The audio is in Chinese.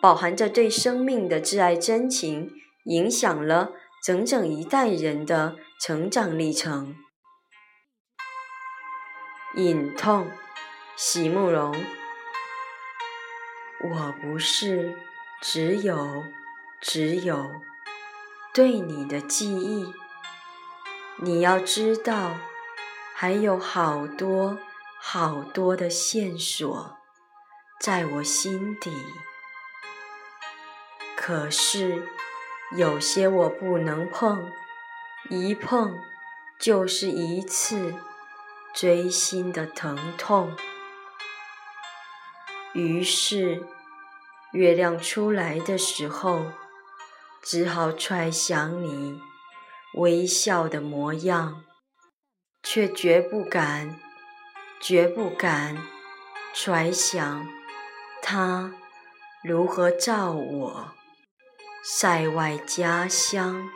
饱含着对生命的挚爱真情，影响了整整一代人的成长历程。隐痛，席慕容。我不是只有只有对你的记忆，你要知道，还有好多好多的线索在我心底。可是，有些我不能碰，一碰就是一次锥心的疼痛。于是，月亮出来的时候，只好揣想你微笑的模样，却绝不敢，绝不敢揣想他如何照我。塞外家乡。